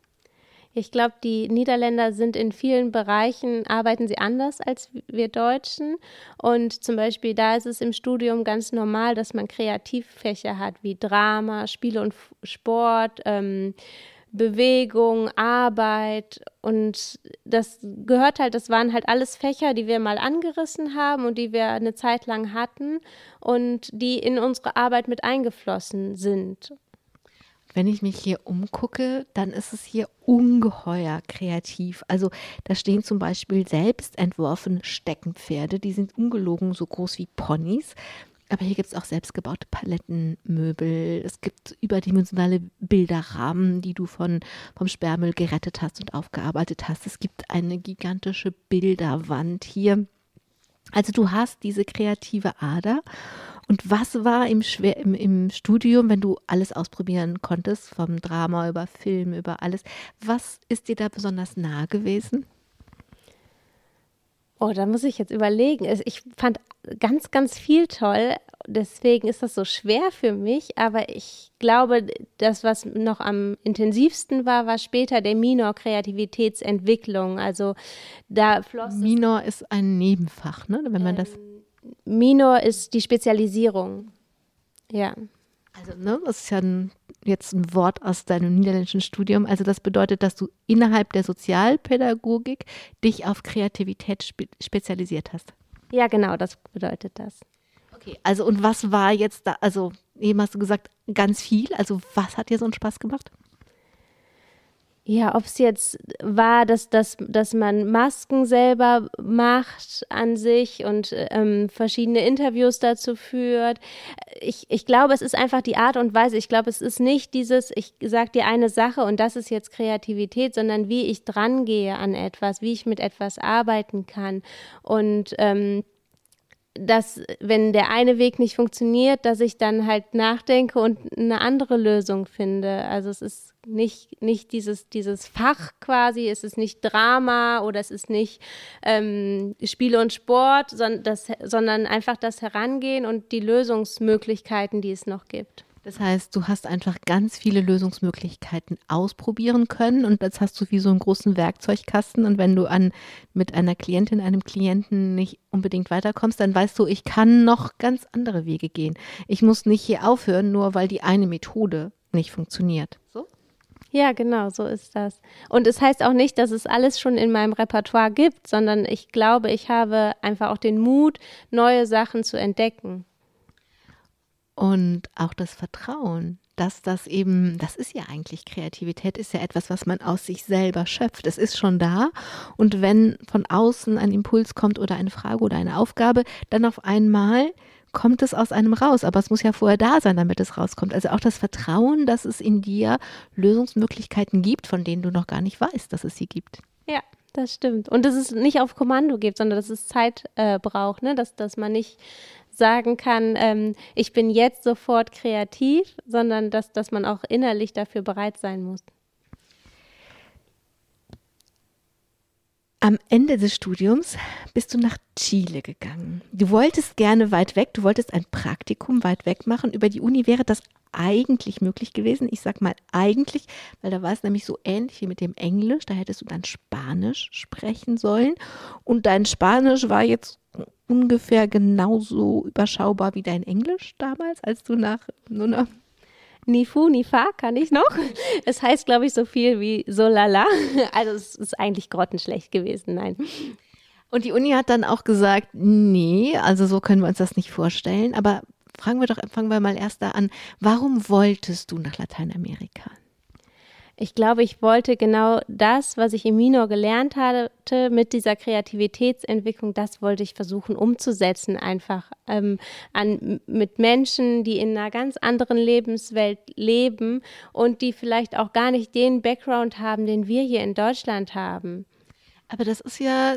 Ich glaube, die Niederländer sind in vielen Bereichen, arbeiten sie anders als wir Deutschen. Und zum Beispiel da ist es im Studium ganz normal, dass man Kreativfächer hat, wie Drama, Spiele und Sport, ähm, Bewegung, Arbeit und das gehört halt, das waren halt alles Fächer, die wir mal angerissen haben und die wir eine Zeit lang hatten und die in unsere Arbeit mit eingeflossen sind. Wenn ich mich hier umgucke, dann ist es hier ungeheuer kreativ. Also da stehen zum Beispiel selbst entworfene Steckenpferde, die sind ungelogen so groß wie Ponys. Aber hier gibt es auch selbstgebaute Palettenmöbel. Es gibt überdimensionale Bilderrahmen, die du von, vom Sperrmüll gerettet hast und aufgearbeitet hast. Es gibt eine gigantische Bilderwand hier. Also du hast diese kreative Ader und was war im, Schwer, im, im Studium, wenn du alles ausprobieren konntest, vom Drama über Film, über alles, was ist dir da besonders nah gewesen? Oh, da muss ich jetzt überlegen. Ich fand ganz, ganz viel toll. Deswegen ist das so schwer für mich. Aber ich glaube, das, was noch am intensivsten war, war später der Minor Kreativitätsentwicklung. Also da floss. Minor ist ein Nebenfach, ne? Wenn man ähm, das Minor ist die Spezialisierung. Ja. Also, ne, das ist ja ein, jetzt ein Wort aus deinem niederländischen Studium. Also, das bedeutet, dass du innerhalb der Sozialpädagogik dich auf Kreativität spe spezialisiert hast. Ja, genau, das bedeutet das. Okay, also, und was war jetzt da? Also, eben hast du gesagt, ganz viel. Also, was hat dir so einen Spaß gemacht? Ja, ob es jetzt war, dass, dass, dass man Masken selber macht an sich und ähm, verschiedene Interviews dazu führt. Ich, ich glaube, es ist einfach die Art und Weise. Ich glaube, es ist nicht dieses, ich sage dir eine Sache und das ist jetzt Kreativität, sondern wie ich drangehe an etwas, wie ich mit etwas arbeiten kann. Und ähm, dass, wenn der eine Weg nicht funktioniert, dass ich dann halt nachdenke und eine andere Lösung finde. Also es ist nicht, nicht dieses, dieses Fach quasi, es ist nicht Drama oder es ist nicht ähm, Spiele und Sport, sondern, das, sondern einfach das Herangehen und die Lösungsmöglichkeiten, die es noch gibt. Das heißt, du hast einfach ganz viele Lösungsmöglichkeiten ausprobieren können und jetzt hast du wie so einen großen Werkzeugkasten und wenn du an mit einer Klientin, einem Klienten nicht unbedingt weiterkommst, dann weißt du, ich kann noch ganz andere Wege gehen. Ich muss nicht hier aufhören, nur weil die eine Methode nicht funktioniert. So? Ja, genau, so ist das. Und es heißt auch nicht, dass es alles schon in meinem Repertoire gibt, sondern ich glaube, ich habe einfach auch den Mut, neue Sachen zu entdecken. Und auch das Vertrauen, dass das eben, das ist ja eigentlich Kreativität, ist ja etwas, was man aus sich selber schöpft. Es ist schon da. Und wenn von außen ein Impuls kommt oder eine Frage oder eine Aufgabe, dann auf einmal kommt es aus einem raus. Aber es muss ja vorher da sein, damit es rauskommt. Also auch das Vertrauen, dass es in dir Lösungsmöglichkeiten gibt, von denen du noch gar nicht weißt, dass es sie gibt. Ja, das stimmt. Und dass es nicht auf Kommando gibt, sondern dass es Zeit äh, braucht, ne? dass, dass man nicht sagen kann, ähm, ich bin jetzt sofort kreativ, sondern dass, dass man auch innerlich dafür bereit sein muss. Am Ende des Studiums bist du nach Chile gegangen. Du wolltest gerne weit weg, du wolltest ein Praktikum weit weg machen. Über die Uni wäre das eigentlich möglich gewesen. Ich sag mal eigentlich, weil da war es nämlich so ähnlich wie mit dem Englisch. Da hättest du dann Spanisch sprechen sollen. Und dein Spanisch war jetzt ungefähr genauso überschaubar wie dein Englisch damals, als du nach nur noch Ni fu, ni fa kann ich noch. Es heißt, glaube ich, so viel wie so lala. Also es ist eigentlich grottenschlecht gewesen, nein. Und die Uni hat dann auch gesagt, nee, also so können wir uns das nicht vorstellen. Aber fragen wir doch, fangen wir mal erst da an. Warum wolltest du nach Lateinamerika? Ich glaube, ich wollte genau das, was ich im Minor gelernt hatte, mit dieser Kreativitätsentwicklung, das wollte ich versuchen umzusetzen, einfach ähm, an, mit Menschen, die in einer ganz anderen Lebenswelt leben und die vielleicht auch gar nicht den Background haben, den wir hier in Deutschland haben. Aber das ist ja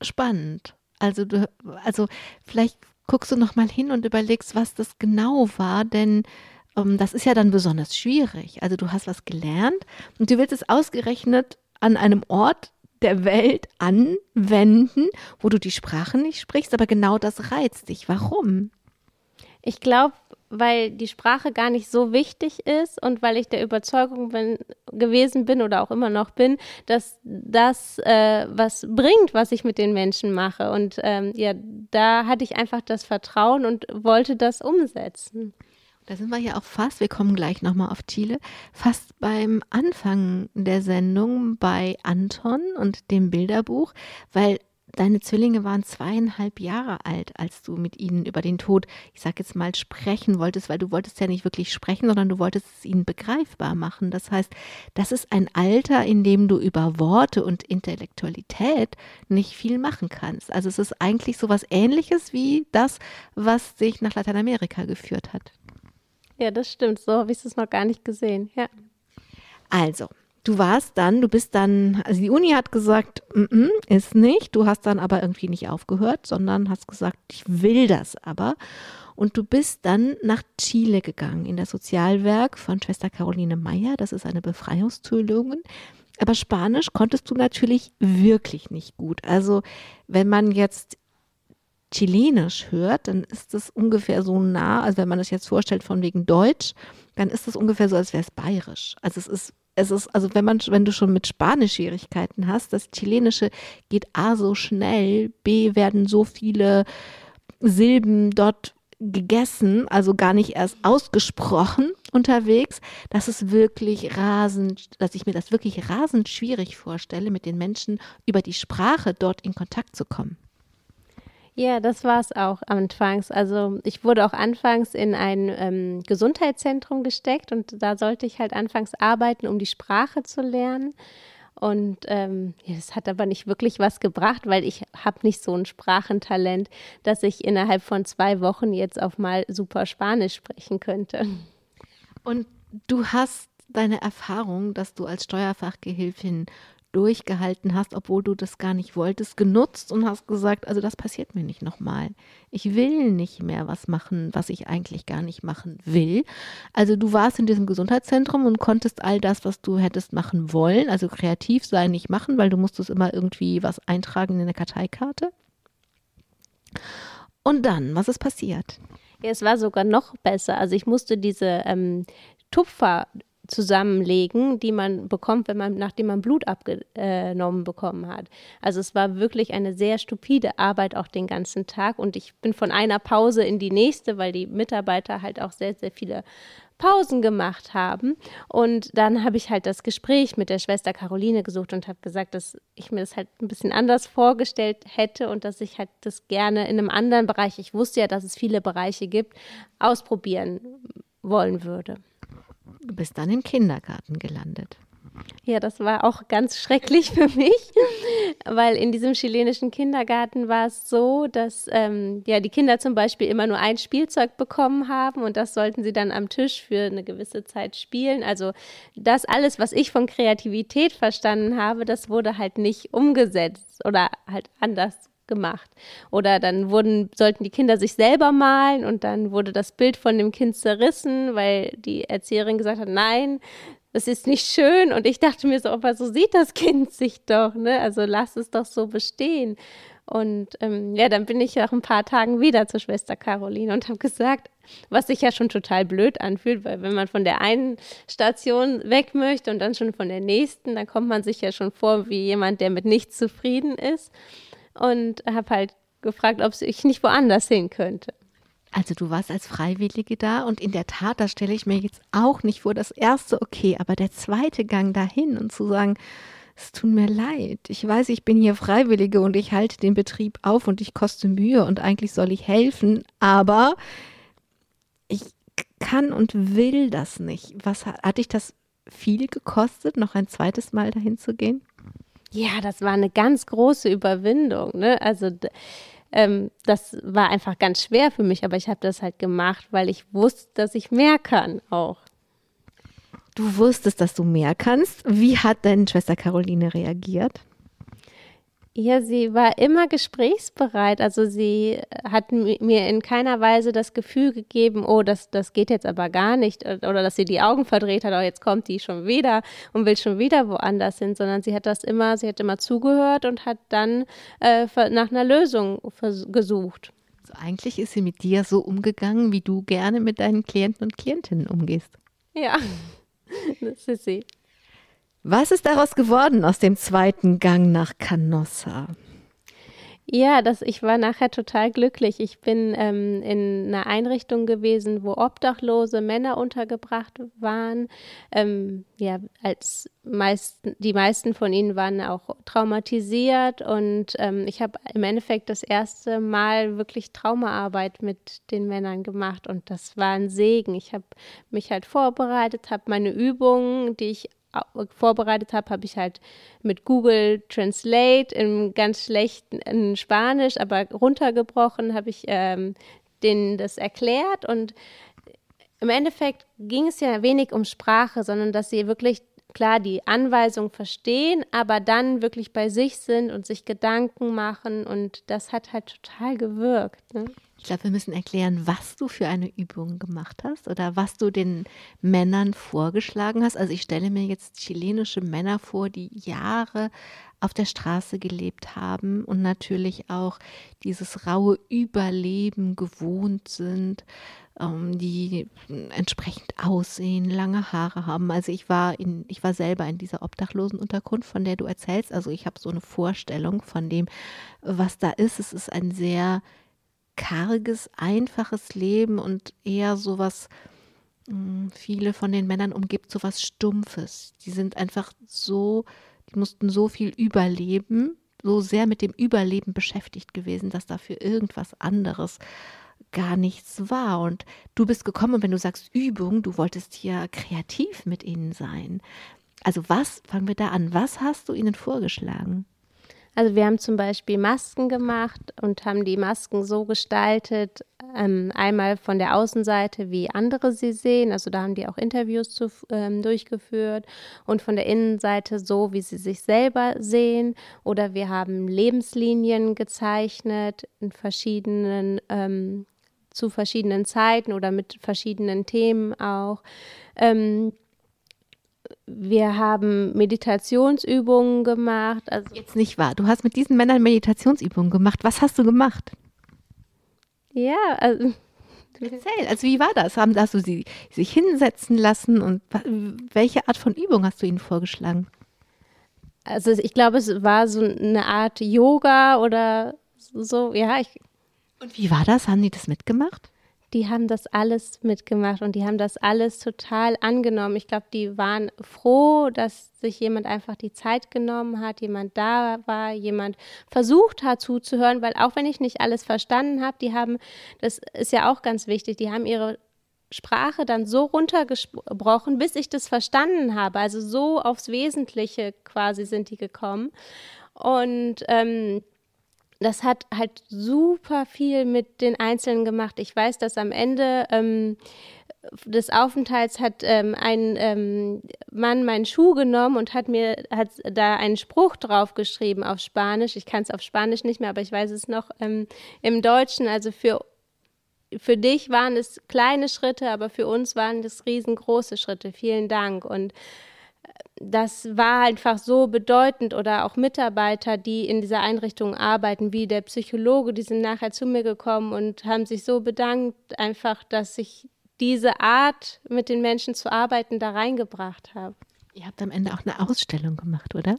spannend. Also, du, also vielleicht guckst du noch mal hin und überlegst, was das genau war, denn das ist ja dann besonders schwierig. Also du hast was gelernt und du willst es ausgerechnet an einem Ort der Welt anwenden, wo du die Sprache nicht sprichst, aber genau das reizt dich. Warum? Ich glaube, weil die Sprache gar nicht so wichtig ist und weil ich der Überzeugung bin, gewesen bin oder auch immer noch bin, dass das äh, was bringt, was ich mit den Menschen mache. Und ähm, ja, da hatte ich einfach das Vertrauen und wollte das umsetzen. Da sind wir ja auch fast, wir kommen gleich nochmal auf Chile, fast beim Anfang der Sendung bei Anton und dem Bilderbuch, weil deine Zwillinge waren zweieinhalb Jahre alt, als du mit ihnen über den Tod, ich sag jetzt mal, sprechen wolltest, weil du wolltest ja nicht wirklich sprechen, sondern du wolltest es ihnen begreifbar machen. Das heißt, das ist ein Alter, in dem du über Worte und Intellektualität nicht viel machen kannst. Also es ist eigentlich so was ähnliches wie das, was dich nach Lateinamerika geführt hat. Ja, das stimmt. So habe ich es noch gar nicht gesehen. Ja. Also, du warst dann, du bist dann, also die Uni hat gesagt, mm -mm, ist nicht. Du hast dann aber irgendwie nicht aufgehört, sondern hast gesagt, ich will das aber. Und du bist dann nach Chile gegangen, in das Sozialwerk von Schwester Caroline Meyer. Das ist eine Befreiungstheologin. Aber Spanisch konntest du natürlich wirklich nicht gut. Also, wenn man jetzt Chilenisch hört, dann ist das ungefähr so nah, also wenn man das jetzt vorstellt von wegen Deutsch, dann ist das ungefähr so, als wäre es bayerisch. Also es ist, es ist, also wenn man, wenn du schon mit Spanisch Schwierigkeiten hast, das Chilenische geht A so schnell, B werden so viele Silben dort gegessen, also gar nicht erst ausgesprochen unterwegs, dass es wirklich rasend, dass ich mir das wirklich rasend schwierig vorstelle, mit den Menschen über die Sprache dort in Kontakt zu kommen. Ja, das war es auch anfangs. Also ich wurde auch anfangs in ein ähm, Gesundheitszentrum gesteckt und da sollte ich halt anfangs arbeiten, um die Sprache zu lernen. Und ähm, das hat aber nicht wirklich was gebracht, weil ich habe nicht so ein Sprachentalent, dass ich innerhalb von zwei Wochen jetzt auf mal super Spanisch sprechen könnte. Und du hast deine Erfahrung, dass du als Steuerfachgehilfin durchgehalten hast, obwohl du das gar nicht wolltest, genutzt und hast gesagt, also das passiert mir nicht nochmal. Ich will nicht mehr was machen, was ich eigentlich gar nicht machen will. Also du warst in diesem Gesundheitszentrum und konntest all das, was du hättest machen wollen, also kreativ sein, nicht machen, weil du musstest immer irgendwie was eintragen in eine Karteikarte. Und dann, was ist passiert? Ja, es war sogar noch besser. Also ich musste diese ähm, Tupfer zusammenlegen, die man bekommt, wenn man, nachdem man Blut abgenommen bekommen hat. Also es war wirklich eine sehr stupide Arbeit auch den ganzen Tag und ich bin von einer Pause in die nächste, weil die Mitarbeiter halt auch sehr, sehr viele Pausen gemacht haben. Und dann habe ich halt das Gespräch mit der Schwester Caroline gesucht und habe gesagt, dass ich mir das halt ein bisschen anders vorgestellt hätte und dass ich halt das gerne in einem anderen Bereich, ich wusste ja, dass es viele Bereiche gibt, ausprobieren wollen würde. Du bist dann im Kindergarten gelandet. Ja, das war auch ganz schrecklich für mich, weil in diesem chilenischen Kindergarten war es so, dass ähm, ja die Kinder zum Beispiel immer nur ein Spielzeug bekommen haben und das sollten sie dann am Tisch für eine gewisse Zeit spielen. Also das alles, was ich von Kreativität verstanden habe, das wurde halt nicht umgesetzt oder halt anders gemacht. Oder dann wurden, sollten die Kinder sich selber malen und dann wurde das Bild von dem Kind zerrissen, weil die Erzieherin gesagt hat, nein, das ist nicht schön. Und ich dachte mir so, aber so sieht das Kind sich doch, ne? Also lass es doch so bestehen. Und ähm, ja, dann bin ich nach ein paar Tagen wieder zur Schwester Caroline und habe gesagt, was sich ja schon total blöd anfühlt, weil wenn man von der einen Station weg möchte und dann schon von der nächsten, dann kommt man sich ja schon vor wie jemand, der mit nichts zufrieden ist. Und habe halt gefragt, ob ich nicht woanders hin könnte. Also du warst als Freiwillige da und in der Tat, das stelle ich mir jetzt auch nicht vor, das erste okay, aber der zweite Gang dahin und zu sagen, es tut mir leid, ich weiß, ich bin hier Freiwillige und ich halte den Betrieb auf und ich koste Mühe und eigentlich soll ich helfen, aber ich kann und will das nicht. Was hat dich das viel gekostet, noch ein zweites Mal dahin zu gehen? Ja, das war eine ganz große Überwindung. Ne? Also ähm, das war einfach ganz schwer für mich, aber ich habe das halt gemacht, weil ich wusste, dass ich mehr kann auch. Du wusstest, dass du mehr kannst. Wie hat deine Schwester Caroline reagiert? Ja, sie war immer gesprächsbereit. Also sie hat mir in keiner Weise das Gefühl gegeben, oh, das, das geht jetzt aber gar nicht. Oder dass sie die Augen verdreht hat, oh, jetzt kommt die schon wieder und will schon wieder woanders hin, sondern sie hat das immer, sie hat immer zugehört und hat dann äh, nach einer Lösung gesucht. Also eigentlich ist sie mit dir so umgegangen, wie du gerne mit deinen Klienten und Klientinnen umgehst. Ja, das ist sie. Was ist daraus geworden aus dem zweiten Gang nach Canossa? Ja, das, ich war nachher total glücklich. Ich bin ähm, in einer Einrichtung gewesen, wo obdachlose Männer untergebracht waren. Ähm, ja, als meist, die meisten von ihnen waren auch traumatisiert und ähm, ich habe im Endeffekt das erste Mal wirklich Traumaarbeit mit den Männern gemacht und das war ein Segen. Ich habe mich halt vorbereitet, habe meine Übungen, die ich vorbereitet habe, habe ich halt mit Google Translate im ganz schlechten Spanisch, aber runtergebrochen, habe ich ähm, denen das erklärt. Und im Endeffekt ging es ja wenig um Sprache, sondern dass sie wirklich klar die Anweisung verstehen, aber dann wirklich bei sich sind und sich Gedanken machen und das hat halt total gewirkt. Ne? Ich glaube, wir müssen erklären, was du für eine Übung gemacht hast oder was du den Männern vorgeschlagen hast. Also ich stelle mir jetzt chilenische Männer vor, die Jahre auf der Straße gelebt haben und natürlich auch dieses raue Überleben gewohnt sind, ähm, die entsprechend aussehen, lange Haare haben. Also ich war in, ich war selber in dieser Obdachlosenunterkunft, von der du erzählst. Also ich habe so eine Vorstellung von dem, was da ist. Es ist ein sehr karges, einfaches Leben und eher sowas, hm, viele von den Männern umgibt sowas Stumpfes. Die sind einfach so, die mussten so viel überleben, so sehr mit dem Überleben beschäftigt gewesen, dass dafür irgendwas anderes gar nichts war. Und du bist gekommen und wenn du sagst Übung, du wolltest ja kreativ mit ihnen sein. Also was, fangen wir da an, was hast du ihnen vorgeschlagen? Also wir haben zum Beispiel Masken gemacht und haben die Masken so gestaltet, ähm, einmal von der Außenseite, wie andere sie sehen, also da haben die auch Interviews zu, ähm, durchgeführt und von der Innenseite so, wie sie sich selber sehen. Oder wir haben Lebenslinien gezeichnet in verschiedenen ähm, zu verschiedenen Zeiten oder mit verschiedenen Themen auch. Ähm, wir haben Meditationsübungen gemacht. Also Jetzt nicht wahr. Du hast mit diesen Männern Meditationsübungen gemacht. Was hast du gemacht? Ja, also Erzähl, also wie war das? Haben, hast du sie sich hinsetzen lassen und welche Art von Übung hast du ihnen vorgeschlagen? Also ich glaube, es war so eine Art Yoga oder so, ja. Ich, und wie war das? Haben die das mitgemacht? die haben das alles mitgemacht und die haben das alles total angenommen. Ich glaube, die waren froh, dass sich jemand einfach die Zeit genommen hat, jemand da war, jemand versucht hat zuzuhören, weil auch wenn ich nicht alles verstanden habe, die haben, das ist ja auch ganz wichtig, die haben ihre Sprache dann so runtergebrochen, bis ich das verstanden habe. Also so aufs Wesentliche quasi sind die gekommen. Und ähm, das hat halt super viel mit den Einzelnen gemacht. Ich weiß, dass am Ende ähm, des Aufenthalts hat ähm, ein ähm, Mann meinen Schuh genommen und hat mir hat da einen Spruch drauf geschrieben auf Spanisch. Ich kann es auf Spanisch nicht mehr, aber ich weiß es noch ähm, im Deutschen. Also für für dich waren es kleine Schritte, aber für uns waren es riesengroße Schritte. Vielen Dank und das war einfach so bedeutend oder auch Mitarbeiter, die in dieser Einrichtung arbeiten, wie der Psychologe, die sind nachher zu mir gekommen und haben sich so bedankt, einfach, dass ich diese Art, mit den Menschen zu arbeiten, da reingebracht habe. Ihr habt am Ende auch eine Ausstellung gemacht, oder?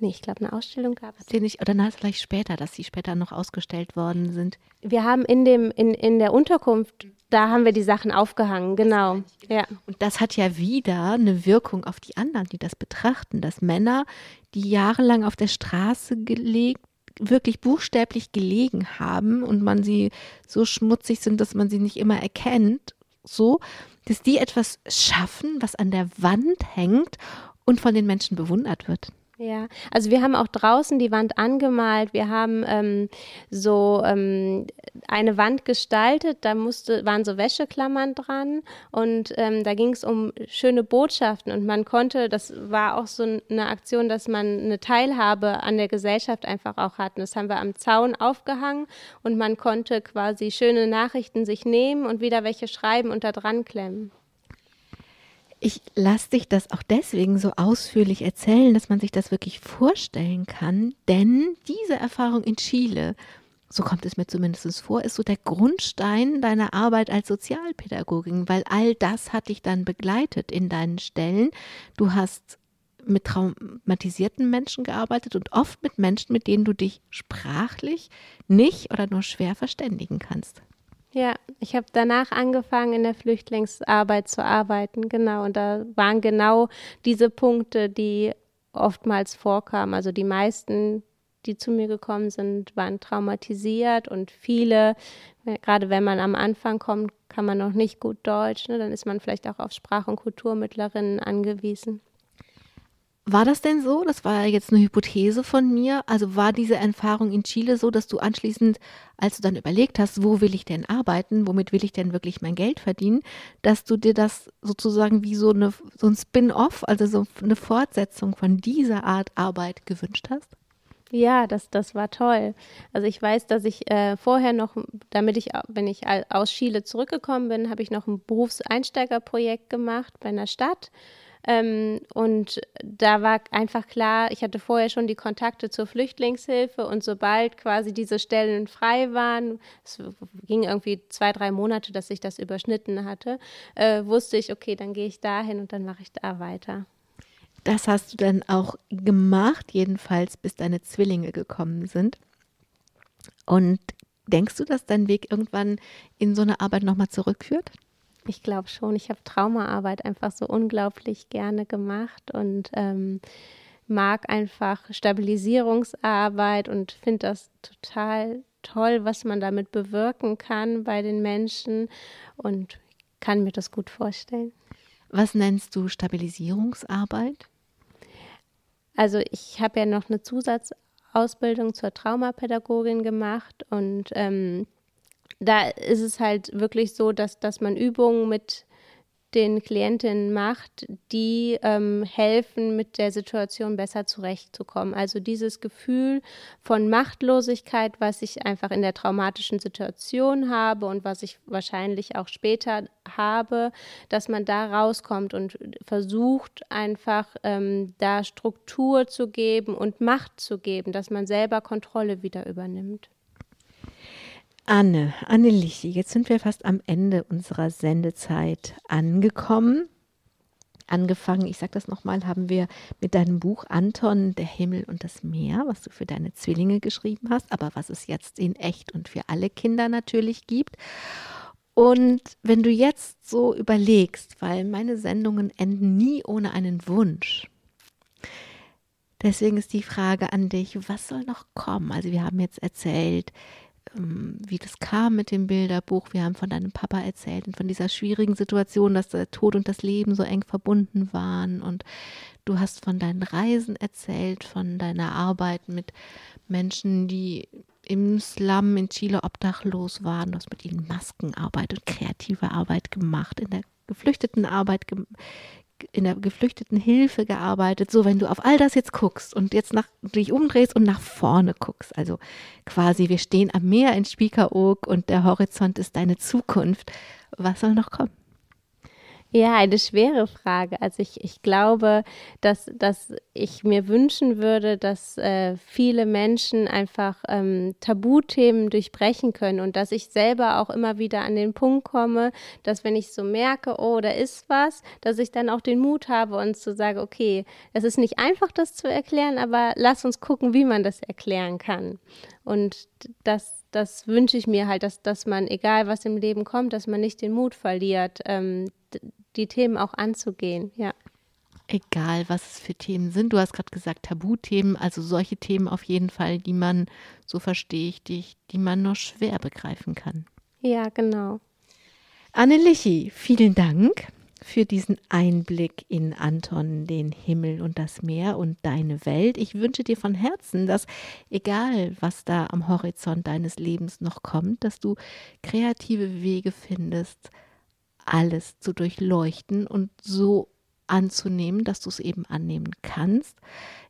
Nee, ich glaube, eine Ausstellung gab es. nicht, oder na, vielleicht später, dass sie später noch ausgestellt worden sind. Wir haben in dem, in, in der Unterkunft, da haben wir die Sachen aufgehangen, genau. Ja. Und das hat ja wieder eine Wirkung auf die anderen, die das betrachten, dass Männer, die jahrelang auf der Straße gelegt, wirklich buchstäblich gelegen haben und man sie so schmutzig sind, dass man sie nicht immer erkennt, so, dass die etwas schaffen, was an der Wand hängt und von den Menschen bewundert wird. Ja, also wir haben auch draußen die Wand angemalt. Wir haben ähm, so ähm, eine Wand gestaltet, da musste, waren so Wäscheklammern dran und ähm, da ging es um schöne Botschaften und man konnte, das war auch so eine Aktion, dass man eine Teilhabe an der Gesellschaft einfach auch hatten. Das haben wir am Zaun aufgehangen und man konnte quasi schöne Nachrichten sich nehmen und wieder welche schreiben und da dran klemmen. Ich lasse dich das auch deswegen so ausführlich erzählen, dass man sich das wirklich vorstellen kann, denn diese Erfahrung in Chile, so kommt es mir zumindest vor, ist so der Grundstein deiner Arbeit als Sozialpädagogin, weil all das hat dich dann begleitet in deinen Stellen. Du hast mit traumatisierten Menschen gearbeitet und oft mit Menschen, mit denen du dich sprachlich nicht oder nur schwer verständigen kannst. Ja, ich habe danach angefangen, in der Flüchtlingsarbeit zu arbeiten, genau. Und da waren genau diese Punkte, die oftmals vorkamen. Also die meisten, die zu mir gekommen sind, waren traumatisiert und viele, gerade wenn man am Anfang kommt, kann man noch nicht gut Deutsch, ne, dann ist man vielleicht auch auf Sprach- und Kulturmittlerinnen angewiesen. War das denn so? Das war jetzt eine Hypothese von mir. Also war diese Erfahrung in Chile so, dass du anschließend, als du dann überlegt hast, wo will ich denn arbeiten, womit will ich denn wirklich mein Geld verdienen, dass du dir das sozusagen wie so, eine, so ein Spin-off, also so eine Fortsetzung von dieser Art Arbeit gewünscht hast? Ja, das, das war toll. Also ich weiß, dass ich äh, vorher noch, damit ich, wenn ich aus Chile zurückgekommen bin, habe ich noch ein Berufseinsteigerprojekt gemacht bei einer Stadt ähm, und da war einfach klar, ich hatte vorher schon die Kontakte zur Flüchtlingshilfe und sobald quasi diese Stellen frei waren, es ging irgendwie zwei, drei Monate, dass ich das überschnitten hatte, äh, wusste ich, okay, dann gehe ich dahin und dann mache ich da weiter. Das hast du dann auch gemacht, jedenfalls bis deine Zwillinge gekommen sind. Und denkst du, dass dein Weg irgendwann in so eine Arbeit nochmal zurückführt? Ich glaube schon. Ich habe Traumaarbeit einfach so unglaublich gerne gemacht und ähm, mag einfach Stabilisierungsarbeit und finde das total toll, was man damit bewirken kann bei den Menschen und kann mir das gut vorstellen. Was nennst du Stabilisierungsarbeit? Also ich habe ja noch eine Zusatzausbildung zur Traumapädagogin gemacht und ähm, da ist es halt wirklich so, dass, dass man Übungen mit den Klientinnen macht, die ähm, helfen, mit der Situation besser zurechtzukommen. Also dieses Gefühl von Machtlosigkeit, was ich einfach in der traumatischen Situation habe und was ich wahrscheinlich auch später habe, dass man da rauskommt und versucht einfach ähm, da Struktur zu geben und Macht zu geben, dass man selber Kontrolle wieder übernimmt. Anne, Anne Lichi, jetzt sind wir fast am Ende unserer Sendezeit angekommen. Angefangen, ich sage das nochmal, haben wir mit deinem Buch Anton, der Himmel und das Meer, was du für deine Zwillinge geschrieben hast, aber was es jetzt in echt und für alle Kinder natürlich gibt. Und wenn du jetzt so überlegst, weil meine Sendungen enden nie ohne einen Wunsch. Deswegen ist die Frage an dich, was soll noch kommen? Also wir haben jetzt erzählt, wie das kam mit dem Bilderbuch. Wir haben von deinem Papa erzählt und von dieser schwierigen Situation, dass der Tod und das Leben so eng verbunden waren. Und du hast von deinen Reisen erzählt, von deiner Arbeit mit Menschen, die im Slum in Chile obdachlos waren. Du hast mit ihnen Maskenarbeit und kreative Arbeit gemacht, in der Geflüchtetenarbeit in der geflüchteten Hilfe gearbeitet. So, wenn du auf all das jetzt guckst und jetzt nach, dich umdrehst und nach vorne guckst, also quasi, wir stehen am Meer in Spiekeroog und der Horizont ist deine Zukunft. Was soll noch kommen? Ja, eine schwere Frage. Also ich, ich glaube, dass, dass ich mir wünschen würde, dass äh, viele Menschen einfach ähm, Tabuthemen durchbrechen können und dass ich selber auch immer wieder an den Punkt komme, dass wenn ich so merke, oh, da ist was, dass ich dann auch den Mut habe und zu sagen, okay, es ist nicht einfach, das zu erklären, aber lass uns gucken, wie man das erklären kann. Und das, das wünsche ich mir halt, dass, dass man, egal was im Leben kommt, dass man nicht den Mut verliert, ähm, die Themen auch anzugehen, ja. Egal, was es für Themen sind. Du hast gerade gesagt Tabuthemen, also solche Themen auf jeden Fall, die man, so verstehe ich dich, die man nur schwer begreifen kann. Ja, genau. Anne Lichi, vielen Dank für diesen Einblick in Anton, den Himmel und das Meer und deine Welt. Ich wünsche dir von Herzen, dass egal, was da am Horizont deines Lebens noch kommt, dass du kreative Wege findest, alles zu durchleuchten und so anzunehmen, dass du es eben annehmen kannst.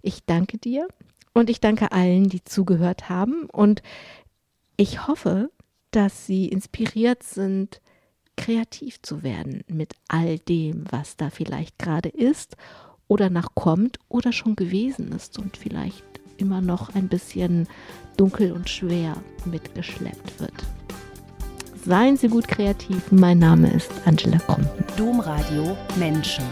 Ich danke dir und ich danke allen, die zugehört haben und ich hoffe, dass sie inspiriert sind, kreativ zu werden mit all dem, was da vielleicht gerade ist oder noch kommt oder schon gewesen ist und vielleicht immer noch ein bisschen dunkel und schwer mitgeschleppt wird. Seien Sie gut kreativ. Mein Name ist Angela Krumpen. Domradio Menschen.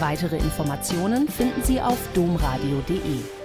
Weitere Informationen finden Sie auf domradio.de.